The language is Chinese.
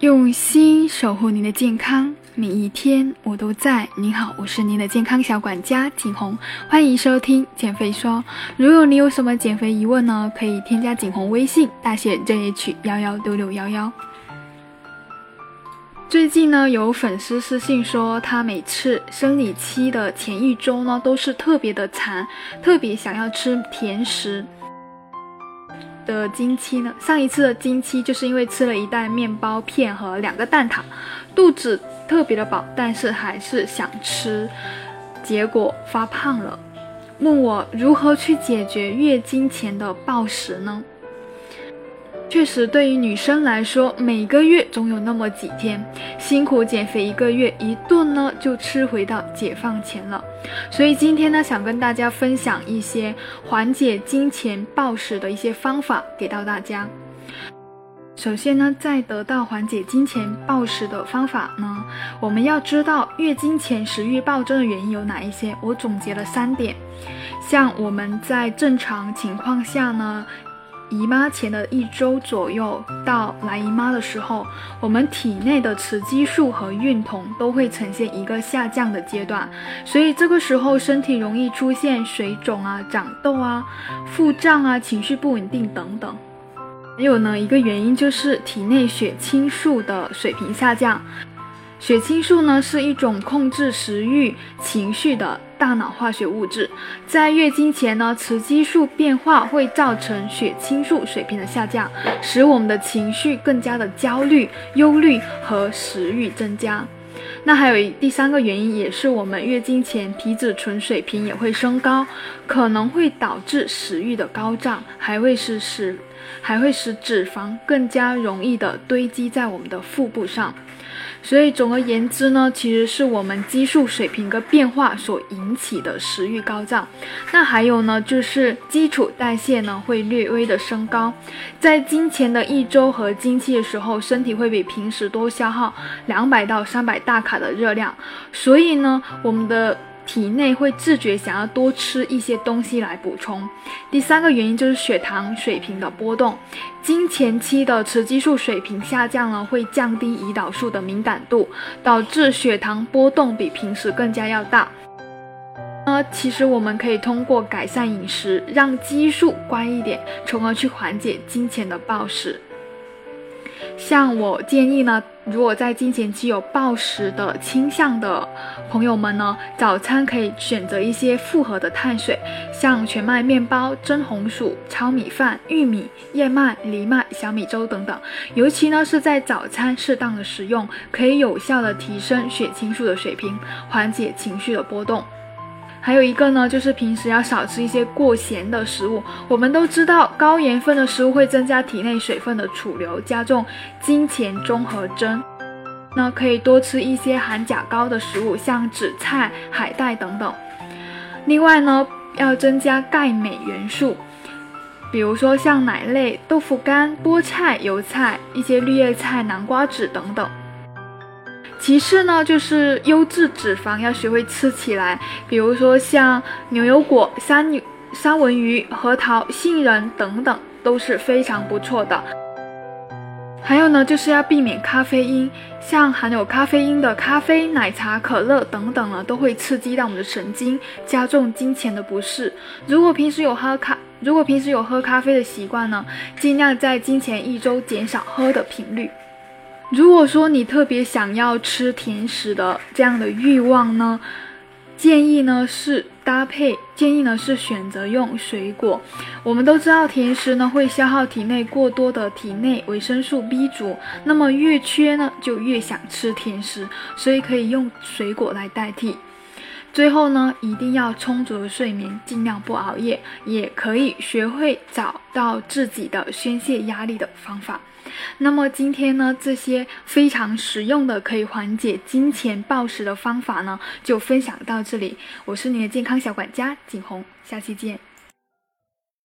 用心守护您的健康，每一天我都在。您好，我是您的健康小管家景红，欢迎收听减肥说。如果你有什么减肥疑问呢，可以添加景红微信，大写 JH 幺幺六六幺幺。最近呢，有粉丝私信说，他每次生理期的前一周呢，都是特别的馋，特别想要吃甜食。的经期呢？上一次的经期就是因为吃了一袋面包片和两个蛋挞，肚子特别的饱，但是还是想吃，结果发胖了。问我如何去解决月经前的暴食呢？确实，对于女生来说，每个月总有那么几天辛苦减肥一个月，一顿呢就吃回到解放前了。所以今天呢，想跟大家分享一些缓解金钱暴食的一些方法给到大家。首先呢，在得到缓解金钱暴食的方法呢，我们要知道月经前食欲暴增的原因有哪一些。我总结了三点，像我们在正常情况下呢。姨妈前的一周左右到来姨妈的时候，我们体内的雌激素和孕酮都会呈现一个下降的阶段，所以这个时候身体容易出现水肿啊、长痘啊、腹胀啊、情绪不稳定等等。还有呢，一个原因就是体内血清素的水平下降。血清素呢是一种控制食欲、情绪的大脑化学物质。在月经前呢，雌激素变化会造成血清素水平的下降，使我们的情绪更加的焦虑、忧虑和食欲增加。那还有第三个原因，也是我们月经前皮质醇水平也会升高，可能会导致食欲的高涨，还会使使还会使脂肪更加容易的堆积在我们的腹部上。所以总而言之呢，其实是我们激素水平的变化所引起的食欲高涨。那还有呢，就是基础代谢呢会略微的升高。在经前的一周和经期的时候，身体会比平时多消耗两百到三百大卡的热量。所以呢，我们的。体内会自觉想要多吃一些东西来补充。第三个原因就是血糖水平的波动，经前期的雌激素水平下降了，会降低胰岛素的敏感度，导致血糖波动比平时更加要大。那其实我们可以通过改善饮食，让激素乖一点，从而去缓解经前的暴食。像我建议呢，如果在经前期有暴食的倾向的朋友们呢，早餐可以选择一些复合的碳水，像全麦面包、蒸红薯、糙米饭、玉米、燕麦、藜麦、小米粥等等。尤其呢是在早餐适当的食用，可以有效的提升血清素的水平，缓解情绪的波动。还有一个呢，就是平时要少吃一些过咸的食物。我们都知道，高盐分的食物会增加体内水分的储留，加重金钱综合征。那可以多吃一些含钾高的食物，像紫菜、海带等等。另外呢，要增加钙镁元素，比如说像奶类、豆腐干、菠菜、油菜、一些绿叶菜、南瓜子等等。其次呢，就是优质脂肪要学会吃起来，比如说像牛油果、三三文鱼、核桃、杏仁等等都是非常不错的。还有呢，就是要避免咖啡因，像含有咖啡因的咖啡、奶茶、可乐等等呢，都会刺激到我们的神经，加重金钱的不适。如果平时有喝咖，如果平时有喝咖啡的习惯呢，尽量在经前一周减少喝的频率。如果说你特别想要吃甜食的这样的欲望呢，建议呢是搭配，建议呢是选择用水果。我们都知道甜食呢会消耗体内过多的体内维生素 B 族，那么越缺呢就越想吃甜食，所以可以用水果来代替。最后呢，一定要充足的睡眠，尽量不熬夜，也可以学会找到自己的宣泄压力的方法。那么今天呢，这些非常实用的可以缓解金钱暴食的方法呢，就分享到这里。我是你的健康小管家景红，下期见。